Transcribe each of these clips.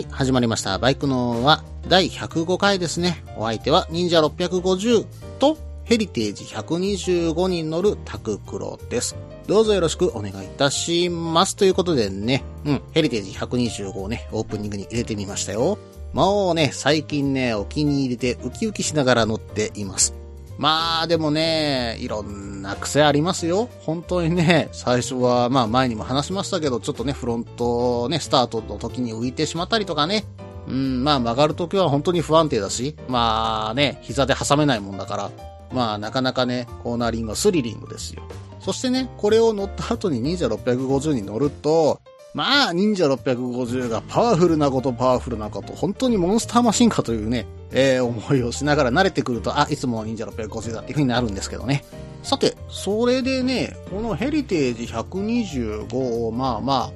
はい、始まりました。バイクのは第105回ですね。お相手は忍者650とヘリテージ125に乗るタククロです。どうぞよろしくお願いいたします。ということでね、うん、ヘリテージ125をね、オープニングに入れてみましたよ。もうね、最近ね、お気に入りでウキウキしながら乗っています。まあでもね、いろんな癖ありますよ。本当にね、最初は、まあ前にも話しましたけど、ちょっとね、フロントね、スタートの時に浮いてしまったりとかね。うん、まあ曲がる時は本当に不安定だし、まあね、膝で挟めないもんだから、まあなかなかね、コーナーリングはスリリングですよ。そしてね、これを乗った後に忍者650に乗ると、まあ、忍者650がパワフルなことパワフルなこと、本当にモンスターマシンかというね、えー、思いをしながら慣れてくると、あ、いつもの忍者650だっていう風になるんですけどね。さて、それでね、このヘリテージ125をまあま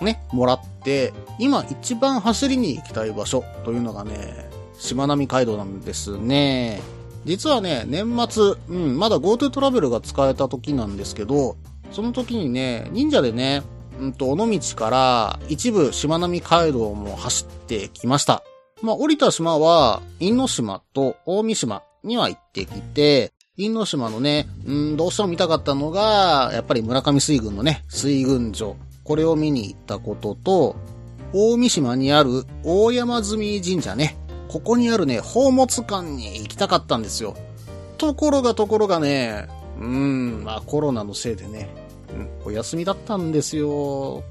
あ、ね、もらって、今一番走りに行きたい場所というのがね、しまなみ海道なんですね。実はね、年末、うん、まだ GoTo トラベルが使えた時なんですけど、その時にね、忍者でね、うんと、尾道から一部しまなみ海道も走ってきました。まあ、降りた島は、因島と大三島には行ってきて、因島のね、うん、どうしても見たかったのが、やっぱり村上水軍のね、水軍所。これを見に行ったことと、大三島にある大山積神社ね。ここにあるね、宝物館に行きたかったんですよ。ところがところがね、うん、まあコロナのせいでね、お休みだったんですよ。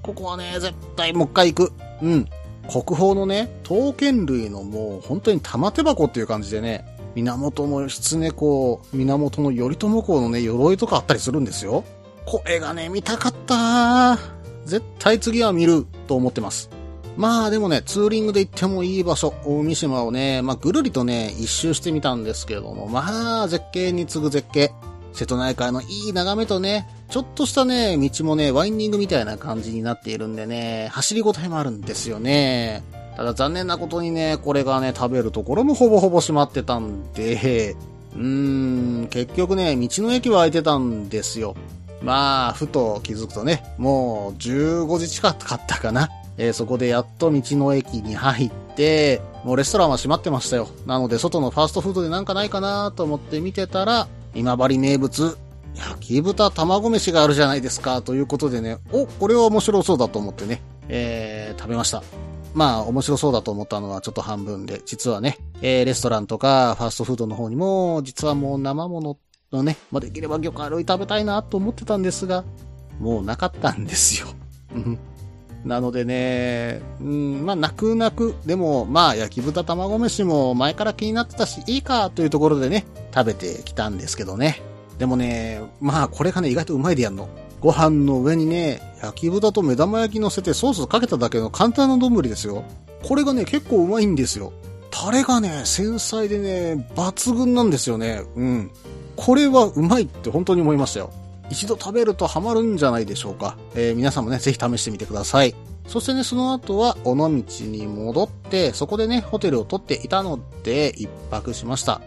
ここはね、絶対もう一回行く。うん。国宝のね、刀剣類のもう本当に玉手箱っていう感じでね、源義経公、源の頼朝公のね、鎧とかあったりするんですよ。これがね、見たかった絶対次は見ると思ってます。まあでもね、ツーリングで行ってもいい場所、大三島をね、まあぐるりとね、一周してみたんですけれども、まあ絶景に次ぐ絶景。瀬戸内海のいい眺めとね、ちょっとしたね、道もね、ワインディングみたいな感じになっているんでね、走りごたえもあるんですよね。ただ残念なことにね、これがね、食べるところもほぼほぼ閉まってたんで、うーん、結局ね、道の駅は空いてたんですよ。まあ、ふと気づくとね、もう15時近かったかな。えーそこでやっと道の駅に入って、もうレストランは閉まってましたよ。なので、外のファーストフードでなんかないかなと思って見てたら、今治名物、焼き豚卵飯があるじゃないですか、ということでね、お、これは面白そうだと思ってね、えー、食べました。まあ、面白そうだと思ったのはちょっと半分で、実はね、えー、レストランとかファーストフードの方にも、実はもう生物のね、まあ、できれば魚介類食べたいなと思ってたんですが、もうなかったんですよ。なのでね、うん、まあ、泣く泣く、でも、まあ、焼き豚卵飯も前から気になってたし、いいか、というところでね、食べてきたんですけどね。でもね、まあ、これがね、意外とうまいでやんの。ご飯の上にね、焼き豚と目玉焼き乗せてソースかけただけの簡単な丼ですよ。これがね、結構うまいんですよ。タレがね、繊細でね、抜群なんですよね。うん。これはうまいって本当に思いましたよ。一度食べるとハマるんじゃないでしょうか。えー皆さんもね、ぜひ試してみてください。そしてね、その後は、尾道に戻って、そこでね、ホテルを取っていたので、一泊しました。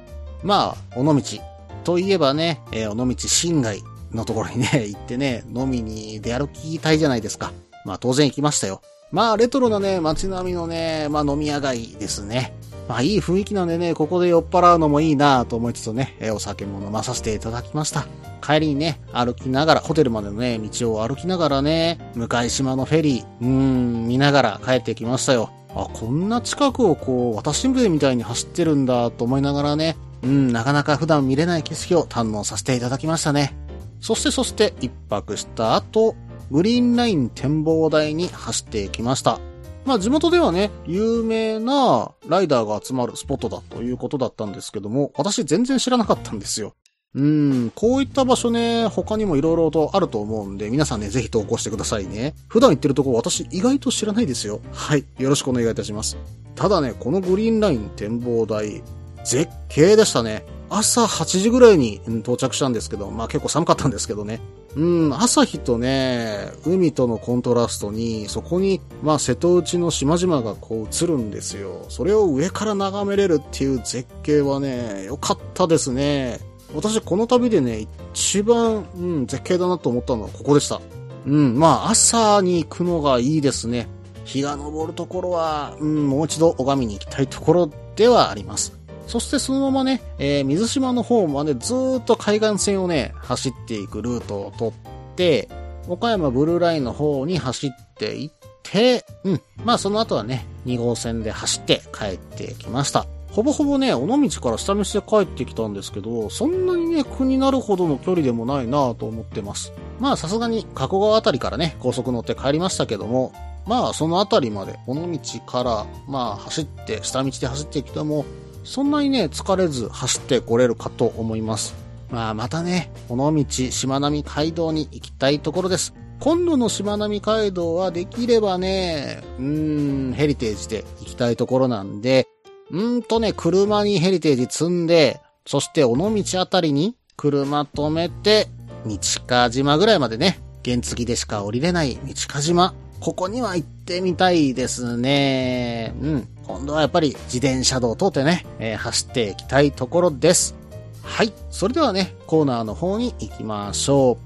まあ、尾道。といえばね、えー尾道新街のところにね、行ってね、飲みに出歩きたいじゃないですか。まあ、当然行きましたよ。まあ、レトロなね、街並みのね、まあ、飲み屋街ですね。まあ、いい雰囲気なんでね、ここで酔っ払うのもいいなと思いつつね、えお酒も飲まさせていただきました。帰りにね、歩きながら、ホテルまでのね、道を歩きながらね、向島のフェリー、うーん、見ながら帰ってきましたよ。あ、こんな近くをこう、私船みたいに走ってるんだと思いながらね、うん、なかなか普段見れない景色を堪能させていただきましたね。そしてそして、一泊した後、グリーンライン展望台に走ってきました。まあ地元ではね、有名なライダーが集まるスポットだということだったんですけども、私全然知らなかったんですよ。うん、こういった場所ね、他にも色々とあると思うんで、皆さんね、ぜひ投稿してくださいね。普段行ってるとこ私意外と知らないですよ。はい。よろしくお願いいたします。ただね、このグリーンライン展望台、絶景でしたね。朝8時ぐらいに到着したんですけど、まあ結構寒かったんですけどね。うん、朝日とね、海とのコントラストに、そこに、まあ瀬戸内の島々がこう映るんですよ。それを上から眺めれるっていう絶景はね、良かったですね。私この旅でね、一番、うん、絶景だなと思ったのはここでした。うん、まあ朝に行くのがいいですね。日が昇るところは、うん、もう一度拝みに行きたいところではあります。そしてそのままね、えー、水島の方までずっと海岸線をね、走っていくルートを取って、岡山ブルーラインの方に走っていって、うん。まあその後はね、2号線で走って帰ってきました。ほぼほぼね、尾道から下道で帰ってきたんですけど、そんなにね、苦になるほどの距離でもないなぁと思ってます。まあさすがに加古川あたりからね、高速乗って帰りましたけども、まあそのあたりまで、尾道からまあ走って、下道で走ってきても、そんなにね、疲れず走ってこれるかと思います。まあ、またね、この道、しまなみ海道に行きたいところです。今度のしまなみ海道はできればね、うーん、ヘリテージで行きたいところなんで、うーんとね、車にヘリテージ積んで、そして尾道あたりに車止めて、日川島ぐらいまでね、原付でしか降りれない日川島。ここには行ってみたいですね。うん。今度はやっぱり自転車道を通ってね、えー、走っていきたいところです。はい。それではね、コーナーの方に行きましょ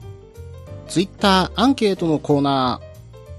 う。ツイッターアンケートのコーナー。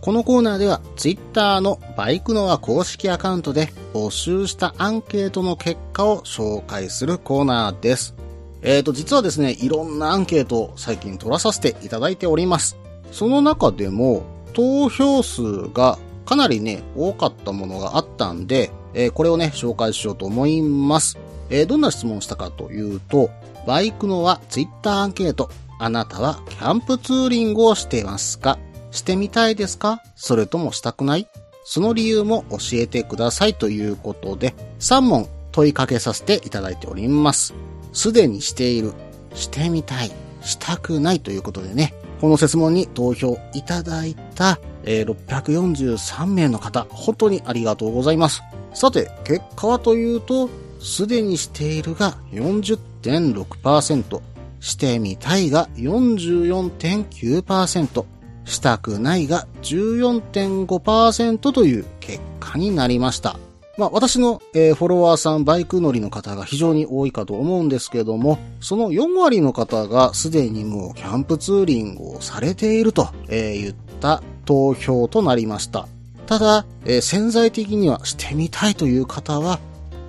このコーナーでは、ツイッターのバイクノア公式アカウントで募集したアンケートの結果を紹介するコーナーです。えーと、実はですね、いろんなアンケートを最近取らさせていただいております。その中でも、投票数がかなりね、多かったものがあったんで、えー、これをね、紹介しようと思います。えー、どんな質問をしたかというと、バイクのはツイッターアンケート。あなたはキャンプツーリングをしていますか？してみたいですか？それともしたくない？その理由も教えてくださいということで、3問問いかけさせていただいております。すでにしている、してみたい、したくないということでね、この質問に投票いただいたえー、643名の方、本当にありがとうございます。さて、結果はというと、すでにしているが40.6%、してみたいが44.9%、したくないが14.5%という結果になりました。まあ私の、えー、フォロワーさんバイク乗りの方が非常に多いかと思うんですけども、その4割の方がすでにもうキャンプツーリングをされていると、えー、言った投票となりました。ただ、えー、潜在的にはしてみたいという方は、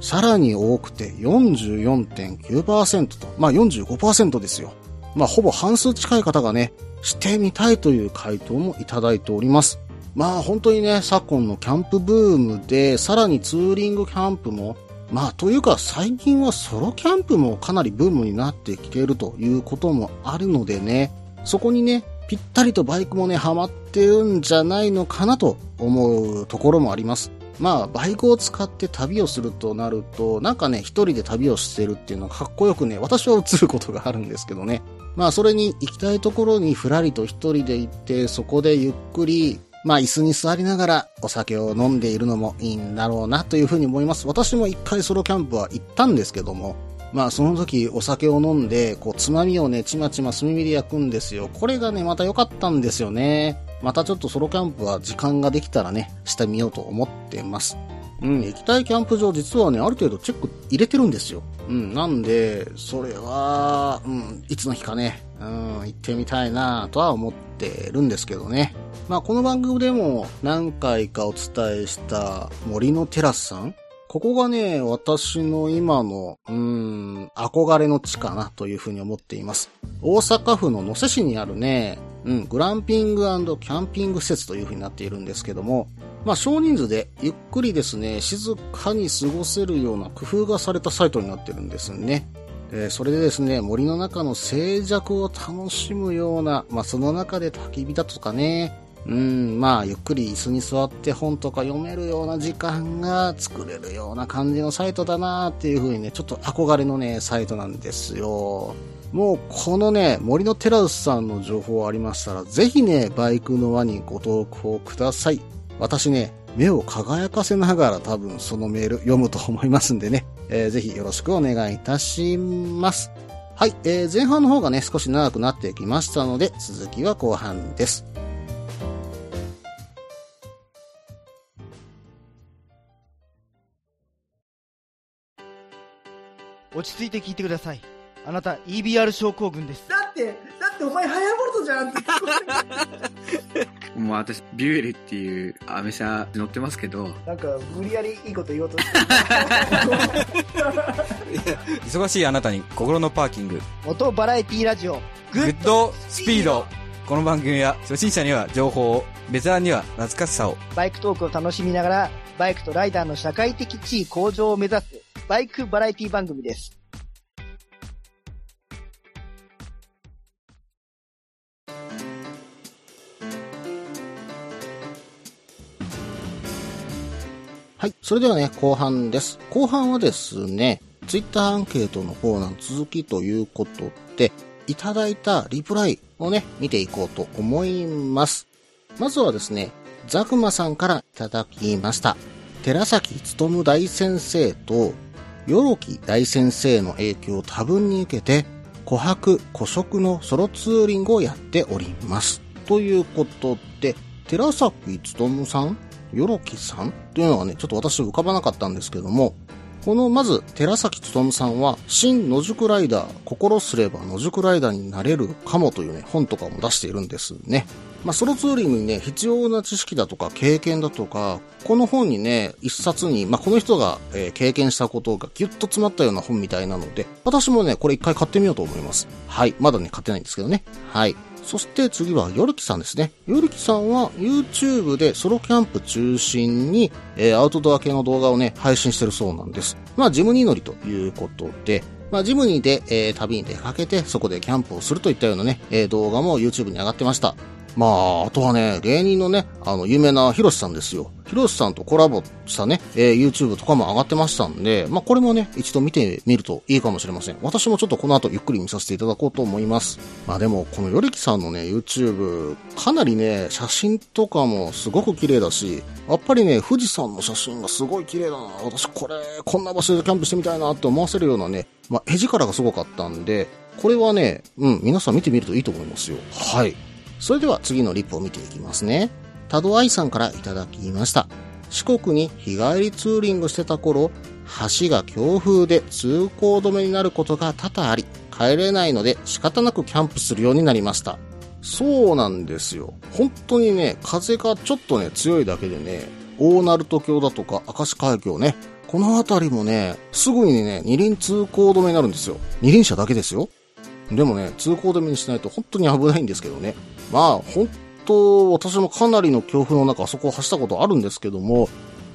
さらに多くて44.9%と、まあ45%ですよ。まあほぼ半数近い方がね、してみたいという回答もいただいております。まあ本当にね、昨今のキャンプブームで、さらにツーリングキャンプも、まあというか最近はソロキャンプもかなりブームになってきているということもあるのでね、そこにね、ぴったりとバイクもね、ハマってるんじゃないのかなと思うところもあります。まあ、バイクを使って旅をするとなると、なんかね、一人で旅をしてるっていうのがかっこよくね、私は映ることがあるんですけどね。まあ、それに行きたいところにふらりと一人で行って、そこでゆっくり、まあ、椅子に座りながらお酒を飲んでいるのもいいんだろうなというふうに思います。私も一回ソロキャンプは行ったんですけども、まあその時お酒を飲んで、こうつまみをね、ちまちま炭火で焼くんですよ。これがね、また良かったんですよね。またちょっとソロキャンプは時間ができたらね、してみようと思ってます。うん、行きたいキャンプ場実はね、ある程度チェック入れてるんですよ。うん、なんで、それは、うん、いつの日かね、うん、行ってみたいなとは思ってるんですけどね。まあこの番組でも何回かお伝えした森のテラスさんここがね、私の今の、うーん、憧れの地かなというふうに思っています。大阪府の野瀬市にあるね、うん、グランピングキャンピング施設というふうになっているんですけども、まあ少人数でゆっくりですね、静かに過ごせるような工夫がされたサイトになってるんですね。え、それでですね、森の中の静寂を楽しむような、まあその中で焚き火だとかね、うん、まあ、ゆっくり椅子に座って本とか読めるような時間が作れるような感じのサイトだなっていう風にね、ちょっと憧れのね、サイトなんですよ。もうこのね、森のテラスさんの情報ありましたら、ぜひね、バイクの輪にご投稿ください。私ね、目を輝かせながら多分そのメール読むと思いますんでね、えー、ぜひよろしくお願いいたします。はい、えー、前半の方がね、少し長くなってきましたので、続きは後半です。落ち着いて聞いてください。あなた EBR 症候群です。だって、だってお前ハヤボルトじゃんって もう私、ビュエルっていうアメ車乗ってますけど。なんか、無理やりいいこと言おうとして 忙しいあなたに心のパーキング。元バラエティラジオ。グッドスピード。この番組は初心者には情報を、ベテランには懐かしさを。バイクトークを楽しみながら、バイクとライダーの社会的地位向上を目指す、バイクバラエティ番組です。はい。それではね、後半です。後半はですね、ツイッターアンケートのコーナーの続きということで、いただいたリプライをね、見ていこうと思います。まずはですね、ザクマさんからいただきました。寺崎努大先生と、よろき大先生の影響を多分に受けて、琥珀、古色のソロツーリングをやっております。ということで、寺崎努さんよろきさんというのがね、ちょっと私浮かばなかったんですけども、このまず、寺崎努さんは、新野宿ライダー、心すれば野宿ライダーになれるかもというね、本とかも出しているんですね。まあ、ソロツーリングにね、必要な知識だとか経験だとか、この本にね、一冊に、まあ、この人が、えー、経験したことがギュッと詰まったような本みたいなので、私もね、これ一回買ってみようと思います。はい。まだね、買ってないんですけどね。はい。そして次はヨルキさんですね。ヨルキさんは YouTube でソロキャンプ中心に、えー、アウトドア系の動画をね、配信してるそうなんです。まあ、ジムニー乗りということで、まあ、ジムニーで、えー、旅に出かけて、そこでキャンプをするといったようなね、えー、動画も YouTube に上がってました。まあ、あとはね、芸人のね、あの、有名なヒロシさんですよ。ヒロシさんとコラボしたね、えー、YouTube とかも上がってましたんで、まあ、これもね、一度見てみるといいかもしれません。私もちょっとこの後ゆっくり見させていただこうと思います。まあでも、このヨリキさんのね、YouTube、かなりね、写真とかもすごく綺麗だし、やっぱりね、富士山の写真がすごい綺麗だな。私これ、こんな場所でキャンプしてみたいなって思わせるようなね、まあ、絵力がすごかったんで、これはね、うん、皆さん見てみるといいと思いますよ。はい。それでは次のリップを見ていきますね。多度愛さんからいただきました。四国に日帰りツーリングしてた頃、橋が強風で通行止めになることが多々あり、帰れないので仕方なくキャンプするようになりました。そうなんですよ。本当にね、風がちょっとね、強いだけでね、大鳴門橋だとか明石海峡ね、この辺りもね、すぐにね、二輪通行止めになるんですよ。二輪車だけですよ。でもね、通行止めにしないと本当に危ないんですけどね。まあ、本当、私もかなりの強風の中、あそこを走ったことあるんですけども、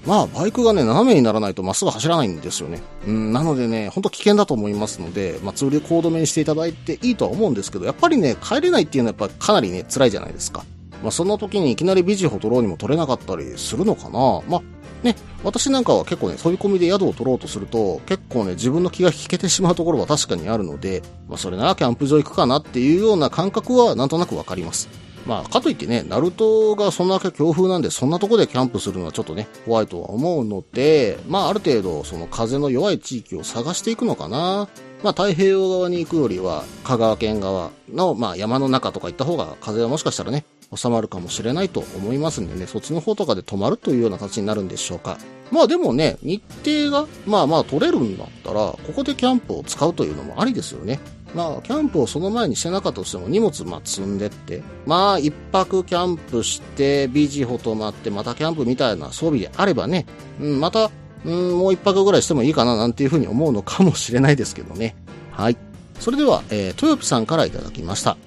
まあ、バイクがね、斜めにならないとまっすぐ走らないんですよね。うん、なのでね、ほんと危険だと思いますので、まあ、通流コードめにしていただいていいとは思うんですけど、やっぱりね、帰れないっていうのはやっぱかなりね、辛いじゃないですか。まあ、そんな時にいきなりビジホ取ろうにも取れなかったりするのかな。まあ、ね、私なんかは結構ね、飛び込みで宿を取ろうとすると、結構ね、自分の気が引けてしまうところは確かにあるので、まあ、それならキャンプ場行くかなっていうような感覚はなんとなくわかります。まあ、かといってね、ナルトがそんだけ強風なんで、そんなとこでキャンプするのはちょっとね、怖いとは思うので、まあ、ある程度、その風の弱い地域を探していくのかな。まあ、太平洋側に行くよりは、香川県側の、まあ、山の中とか行った方が、風はもしかしたらね、収まるかもしれないと思いますんでね、そっちの方とかで泊まるというような形になるんでしょうか。まあでもね、日程が、まあまあ取れるんだったら、ここでキャンプを使うというのもありですよね。まあ、キャンプをその前にしてなかったとしても荷物まあ積んでって、まあ、一泊キャンプして、BG ホ泊まって、またキャンプみたいな装備であればね、うん、また、うん、もう一泊ぐらいしてもいいかななんていうふうに思うのかもしれないですけどね。はい。それでは、えー、トヨピさんからいただきました。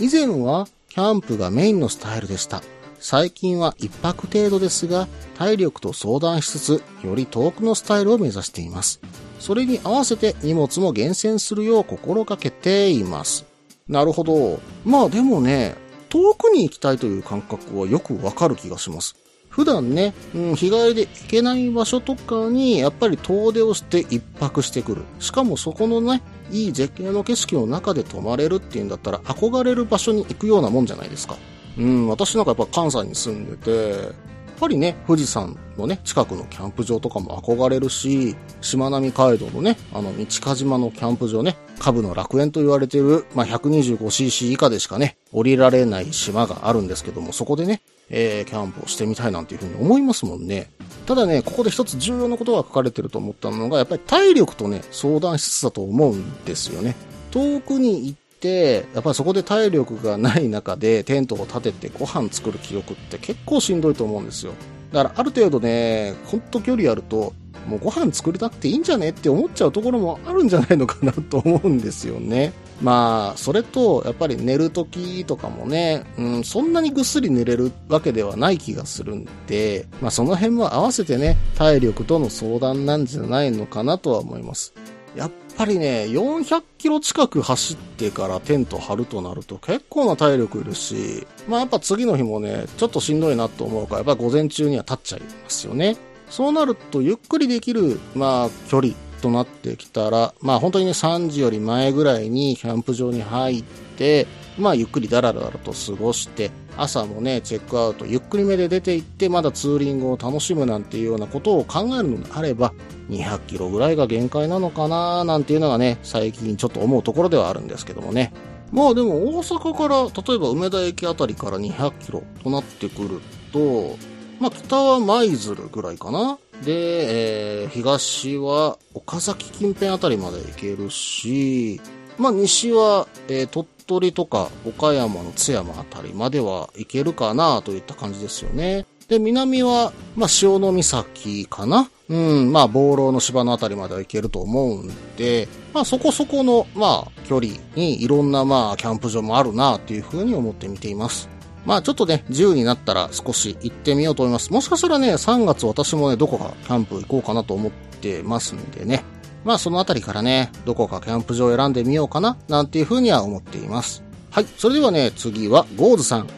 以前は、キャンプがメインのスタイルでした。最近は一泊程度ですが、体力と相談しつつ、より遠くのスタイルを目指しています。それに合わせて荷物も厳選するよう心がけています。なるほど。まあでもね、遠くに行きたいという感覚はよくわかる気がします。普段ね、うん、日帰りで行けない場所とかに、やっぱり遠出をして一泊してくる。しかもそこのね、いい絶景の景色の中で泊まれるっていうんだったら、憧れる場所に行くようなもんじゃないですか。うん、私なんかやっぱ関西に住んでて、やっぱりね、富士山のね、近くのキャンプ場とかも憧れるし、しまなみ海道のね、あの、道鹿島のキャンプ場ね、株の楽園と言われている、まあ、125cc 以下でしかね、降りられない島があるんですけども、そこでね、えー、キャンプをしてみたいなんていうふうに思いますもんね。ただね、ここで一つ重要なことが書かれてると思ったのが、やっぱり体力とね、相談しつつだと思うんですよね。遠くに行って、やっぱりそこで体力がない中でテントを立ててご飯作る記録って結構しんどいと思うんですよ。だからある程度ね、ほんと距離あると、もうご飯作りたくていいんじゃねって思っちゃうところもあるんじゃないのかなと思うんですよね。まあ、それと、やっぱり寝る時とかもね、うん、そんなにぐっすり寝れるわけではない気がするんで、まあその辺も合わせてね、体力との相談なんじゃないのかなとは思います。やっぱりね、400キロ近く走ってからテント張るとなると結構な体力いるし、まあやっぱ次の日もね、ちょっとしんどいなと思うから、やっぱ午前中には立っちゃいますよね。そうなると、ゆっくりできる、まあ、距離となってきたら、まあ本当にね、3時より前ぐらいにキャンプ場に入って、まあゆっくりダラダラと過ごして、朝もね、チェックアウト、ゆっくりめで出て行って、まだツーリングを楽しむなんていうようなことを考えるのであれば、200キロぐらいが限界なのかななんていうのがね、最近ちょっと思うところではあるんですけどもね。まあでも大阪から、例えば梅田駅あたりから200キロとなってくると、まあ北は舞鶴ぐらいかな。で、えー、東は岡崎近辺あたりまで行けるし、まあ西は、えー鳥取とか岡山の津山あたりまでは行けるかなといった感じですよね。で、南は、まあ、潮の岬かなうん、まあ、防浪の芝のあたりまでは行けると思うんで、まあ、そこそこの、まあ、距離にいろんな、まあ、キャンプ場もあるなっていうふうに思って見ています。まあ、ちょっとね、自由になったら少し行ってみようと思います。もしかしたらね、3月私もね、どこかキャンプ行こうかなと思ってますんでね。まあ、そのあたりからね、どこかキャンプ場を選んでみようかな、なんていうふうには思っています。はい。それではね、次は、ゴーズさん。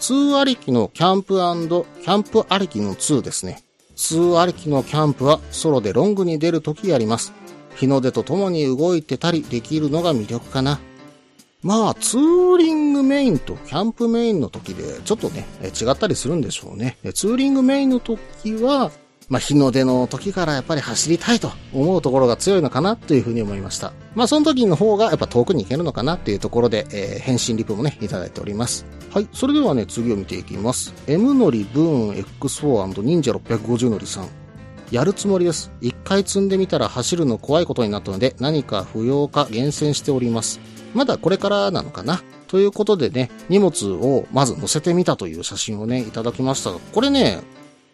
2ありきのキャンプキャンプありきの2ですね。2ありきのキャンプはソロでロングに出るときやります。日の出とともに動いてたりできるのが魅力かな。まあ、ツーリングメインとキャンプメインの時でちょっとね、違ったりするんでしょうね。ツーリングメインの時は、まあ、日の出の時からやっぱり走りたいと思うところが強いのかなというふうに思いました。まあ、その時の方がやっぱ遠くに行けるのかなっていうところで、えー返信リプもね、いただいております。はい。それではね、次を見ていきます。M のりブーン X4& 忍者650のりさん。やるつもりです。一回積んでみたら走るの怖いことになったので、何か不要か厳選しております。まだこれからなのかな？ということでね、荷物をまず載せてみたという写真をね、いただきましたが、これね、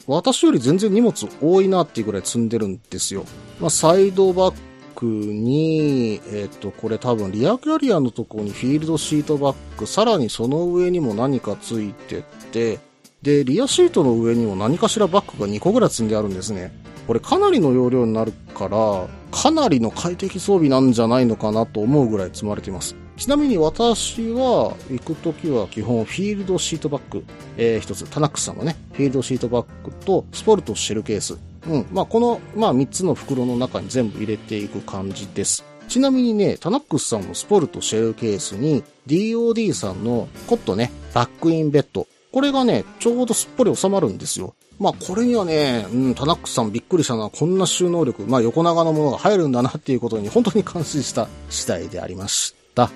私より全然荷物多いなっていうぐらい積んでるんですよ。まあ、サイドバッグに、えっ、と、これ多分リアキャリアのところにフィールドシートバッグ、さらにその上にも何かついてって、で、リアシートの上にも何かしらバッグが2個ぐらい積んであるんですね。これかなりの容量になるから、かなりの快適装備なんじゃないのかなと思うぐらい積まれています。ちなみに私は行くときは基本フィールドシートバッグ、えー、一つ、タナックスさんのね、フィールドシートバッグとスポルトシェルケース。うん。まあ、この、まあ、3つの袋の中に全部入れていく感じです。ちなみにね、タナックスさんのスポルトシェルケースに DOD さんのコットね、バックインベッド。これがね、ちょうどすっぽり収まるんですよ。まあこれにはね、うん、タナックさんびっくりしたのはこんな収納力、まあ横長のものが入るんだなっていうことに本当に感心した次第でありました。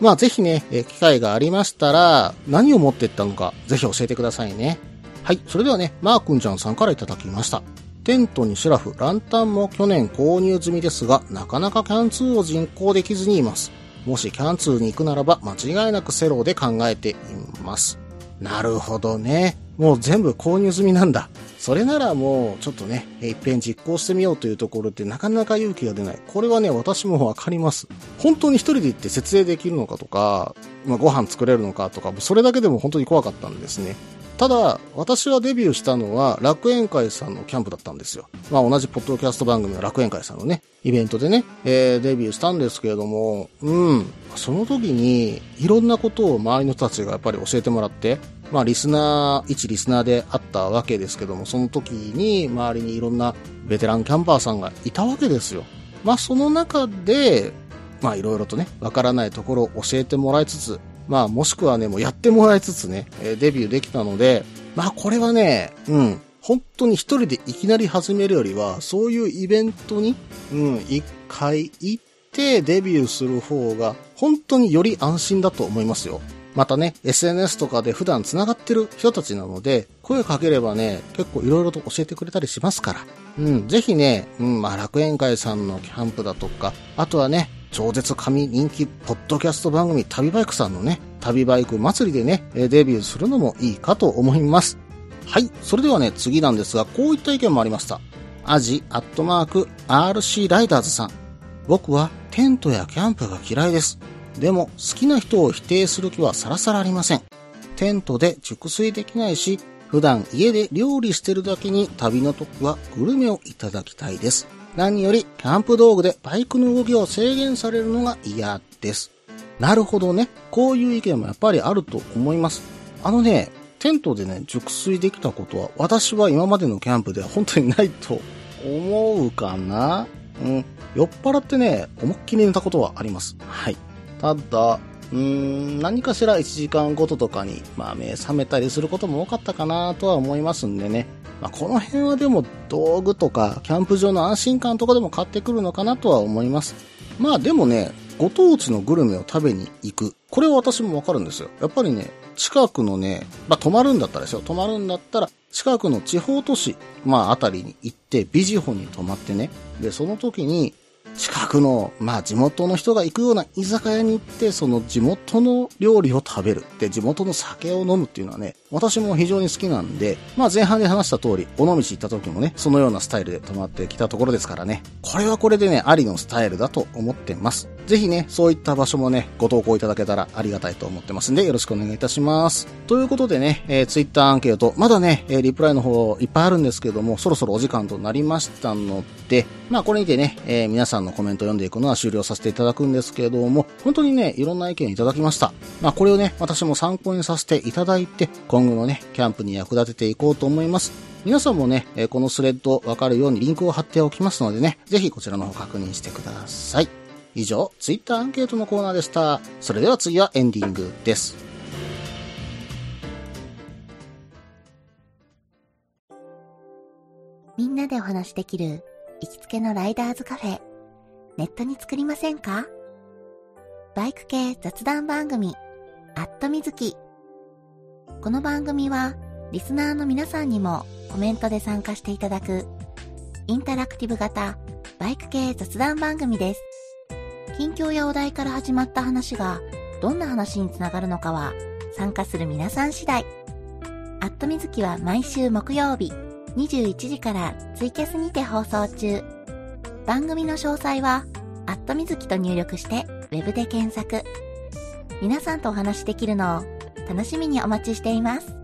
まあぜひね、え機会がありましたら、何を持っていったのか、ぜひ教えてくださいね。はい、それではね、マー君ちゃんさんからいただきました。テントにシュラフ、ランタンも去年購入済みですが、なかなかキャンツーを実行できずにいます。もしキャンツーに行くならば、間違いなくセローで考えています。なるほどね。もう全部購入済みなんだ。それならもうちょっとね、えー一遍実行してみようというところってなかなか勇気が出ない。これはね、私もわかります。本当に一人で行って設営できるのかとか、まあ、ご飯作れるのかとか、それだけでも本当に怖かったんですね。ただ、私はデビューしたのは楽園会さんのキャンプだったんですよ。まあ同じポッドキャスト番組の楽園会さんのね、イベントでね、えーデビューしたんですけれども、うん、その時にいろんなことを周りの人たちがやっぱり教えてもらって、まあリスナー、一リスナーであったわけですけども、その時に周りにいろんなベテランキャンパーさんがいたわけですよ。まあその中で、まあいろいろとね、わからないところを教えてもらいつつ、まあもしくはね、もうやってもらいつつね、デビューできたので、まあこれはね、うん、本当に一人でいきなり始めるよりは、そういうイベントに、うん、一回行ってデビューする方が、本当により安心だと思いますよ。またね、SNS とかで普段繋がってる人たちなので、声かければね、結構いろいろと教えてくれたりしますから。うん、ぜひね、うん、まあ楽園会さんのキャンプだとか、あとはね、超絶神人気ポッドキャスト番組旅バイクさんのね、旅バイク祭りでね、デビューするのもいいかと思います。はい。それではね、次なんですが、こういった意見もありました。アジアットマーク RC ライダーズさん。僕はテントやキャンプが嫌いです。でも好きな人を否定する気はさらさらありません。テントで熟睡できないし、普段家で料理してるだけに旅の時はグルメをいただきたいです。何よりキャンプ道具でバイクの動きを制限されるのが嫌です。なるほどね。こういう意見もやっぱりあると思います。あのね、テントでね、熟睡できたことは、私は今までのキャンプでは本当にないと思うかなうん。酔っ払ってね、思いっきり寝たことはあります。はい。ただ、うーん、何かしら1時間ごととかに、まあ目覚めたりすることも多かったかなとは思いますんでね。まあこの辺はでも道具とか、キャンプ場の安心感とかでも買ってくるのかなとは思います。まあでもね、ご当地のグルメを食べに行く。これは私もわかるんですよ。やっぱりね、近くのね、まあ泊まるんだったらですよ。泊まるんだったら、近くの地方都市、まああたりに行って、ビジホに泊まってね。で、その時に、近くの、まあ地元の人が行くような居酒屋に行って、その地元の料理を食べる。で、地元の酒を飲むっていうのはね、私も非常に好きなんで、まあ前半で話した通り、尾道行った時もね、そのようなスタイルで泊まってきたところですからね、これはこれでね、ありのスタイルだと思ってます。ぜひね、そういった場所もね、ご投稿いただけたらありがたいと思ってますんで、よろしくお願いいたします。ということでね、えー、ツイッターアンケート、まだね、えリプライの方いっぱいあるんですけども、そろそろお時間となりましたので、まあこれにてね、えー皆さんのコメントを読んでいくのは終了させていただくんですけども、本当にね、いろんな意見いただきました。まあこれをね、私も参考にさせていただいて、今後のね、キャンプに役立てていこうと思います。皆さんもね、えこのスレッドわかるようにリンクを貼っておきますのでね、ぜひこちらの方確認してください。以上、ツイッターアンケートのコーナーでした。それでは次はエンディングです。みんなでお話しできる行きつけのライダーズカフェ、ネットに作りませんか？バイク系雑談番組、アットみずき。この番組は、リスナーの皆さんにもコメントで参加していただく、インタラクティブ型バイク系雑談番組です。近況やお題から始まった話が、どんな話につながるのかは、参加する皆さん次第。アットみずきは毎週木曜日、21時からツイキャスにて放送中。番組の詳細は、アットみずきと入力して、ウェブで検索。皆さんとお話しできるのを楽しみにお待ちしています。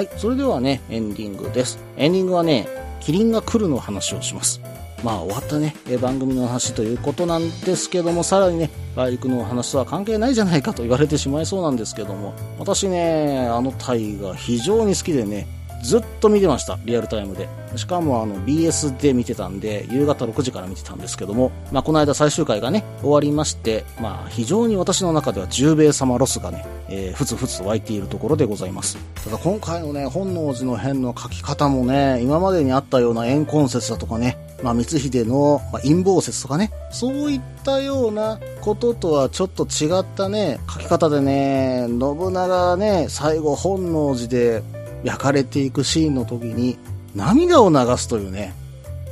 はい、それではね、エンディングです。エンディングはね、キリンが来るの話をします。まあ終わったね、え番組の話ということなんですけども、さらにね、大陸の話とは関係ないじゃないかと言われてしまいそうなんですけども、私ね、あのタイが非常に好きでね、ずっと見てました、リアルタイムで。しかもあの BS で見てたんで、夕方6時から見てたんですけども、まあこの間最終回がね、終わりまして、まあ非常に私の中では10名様ロスがね、えー、ふつふつと湧いているところでございます。ただ今回のね、本能寺の変の書き方もね、今までにあったような怨恨説だとかね、まあ光秀の、陰謀説とかね、そういったようなこととはちょっと違ったね、書き方でね、信長ね、最後本能寺で焼かれていくシーンの時に涙を流すというね。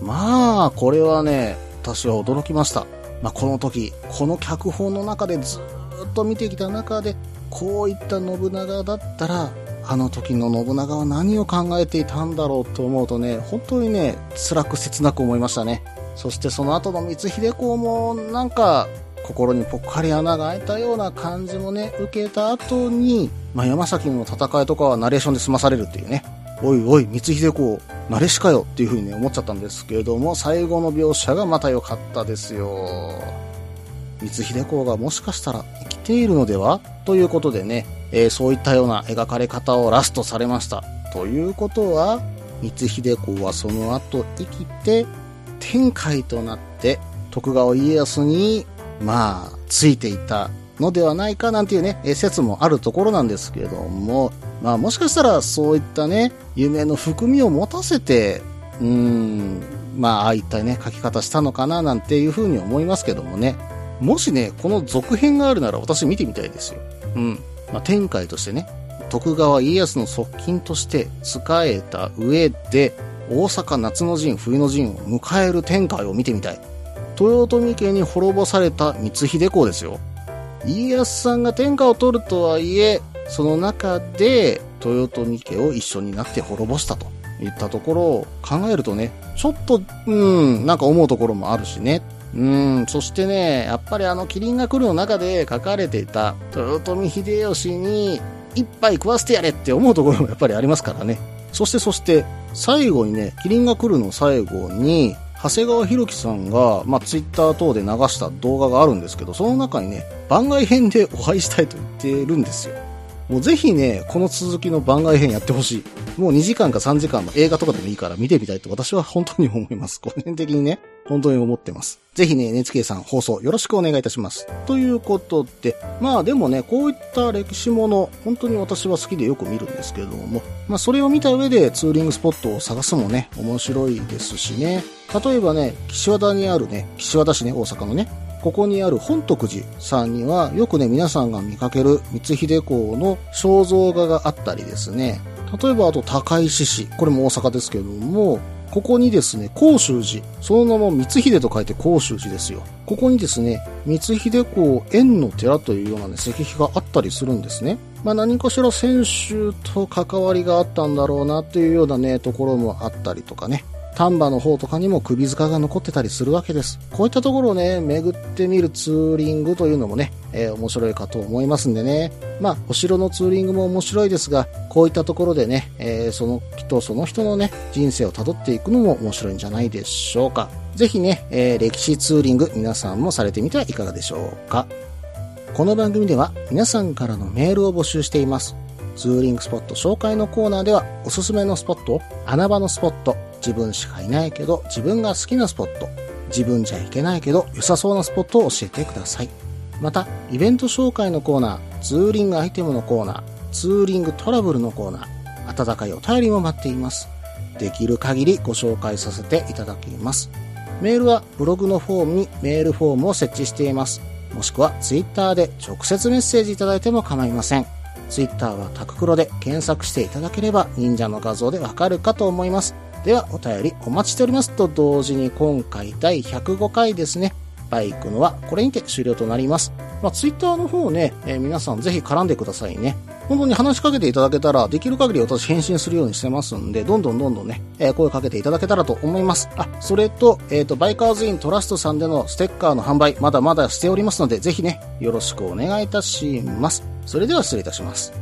まあ、これはね、私は驚きました。まあ、この時、この脚本の中でずっと見てきた中で、こういった信長だったら、あの時の信長は何を考えていたんだろうと思うとね、本当にね、辛く切なく思いましたね。そしてその後の光秀公も、なんか、心にぽっかり穴が開いたような感じもね、受けた後に、まあ、山崎の戦いとかはナレーションで済まされるっていうね。おいおい、光秀公、慣れしかよっていう風にね、思っちゃったんですけれども、最後の描写がまた良かったですよ。光秀公がもしかしたら生きているのでは？ということでね、えーそういったような描かれ方をラストされました。ということは、光秀公はその後生きて、天海となって、徳川家康に、まあ、ついていたのではないかなんていうね、説もあるところなんですけれども、まあもしかしたらそういったね、夢の含みを持たせて、うーん、まあ、ああいったね、書き方したのかななんていうふうに思いますけどもね。もしね、この続編があるなら私見てみたいですよ。うん。まあ、天海としてね、徳川家康の側近として仕えた上で、大阪夏の陣、冬の陣を迎える天海を見てみたい。豊臣家に滅ぼされた光秀公ですよ。家康さんが天下を取るとはいえ、その中で豊臣家を一緒になって滅ぼしたといったところを考えるとね、ちょっと、うん、なんか思うところもあるしね。うん、そしてね、やっぱりあの、麒麟が来るの中で書かれていた豊臣秀吉に一杯食わせてやれって思うところもやっぱりありますからね。そしてそして、最後にね、麒麟が来るの最後に、長谷川博己さんが、まあ、ツイッター等で流した動画があるんですけど、その中にね、番外編でお会いしたいと言ってるんですよ。もうぜひね、この続きの番外編やってほしい。もう2時間か3時間の映画とかでもいいから見てみたいと私は本当に思います。個人的にね、本当に思ってます。ぜひね、NHK さん放送よろしくお願いいたします。ということで、まあでもね、こういった歴史もの、本当に私は好きでよく見るんですけれども、まあそれを見た上でツーリングスポットを探すもね、面白いですしね。例えばね、岸和田にあるね、岸和田市ね、大阪のね、ここにある本徳寺さんには、よくね、皆さんが見かける光秀公の肖像画があったりですね。例えば、あと、高石市。これも大阪ですけども、ここにですね、甲州寺。その名も光秀と書いて甲州寺ですよ。ここにですね、光秀公縁の寺というようなね、石碑があったりするんですね。まあ何かしら先週と関わりがあったんだろうなっていうようなね、ところもあったりとかね。丹波の方とかにも首塚が残ってたりするわけです。こういったところをね、巡ってみるツーリングというのもね、えー面白いかと思いますんでね。まあ、お城のツーリングも面白いですが、こういったところでね、えーその人その人のね、人生を辿っていくのも面白いんじゃないでしょうか。ぜひね、えー歴史ツーリング皆さんもされてみてはいかがでしょうか。この番組では皆さんからのメールを募集しています。ツーリングスポット紹介のコーナーではおすすめのスポット、穴場のスポット、自分しかいないけど自分が好きなスポット、自分じゃいけないけど良さそうなスポットを教えてください。また、イベント紹介のコーナー、ツーリングアイテムのコーナー、ツーリングトラブルのコーナー、温かいお便りも待っています。できる限りご紹介させていただきます。メールはブログのフォームにメールフォームを設置しています。もしくはツイッターで直接メッセージいただいても構いません。ツイッターはタククロで検索していただければ忍者の画像でわかるかと思います。ではお便りお待ちしておりますと同時に今回第105回ですね。バイクのはこれにて終了となります。まあ、ツイッターの方ね、えー皆さんぜひ絡んでくださいね。本当に話しかけていただけたら、できる限り私返信するようにしてますんで、どんどんどんどんね、えー声かけていただけたらと思います。あ、それと、えっ、と、バイカーズイントラストさんでのステッカーの販売、まだまだしておりますので、ぜひね、よろしくお願いいたします。それでは失礼いたします。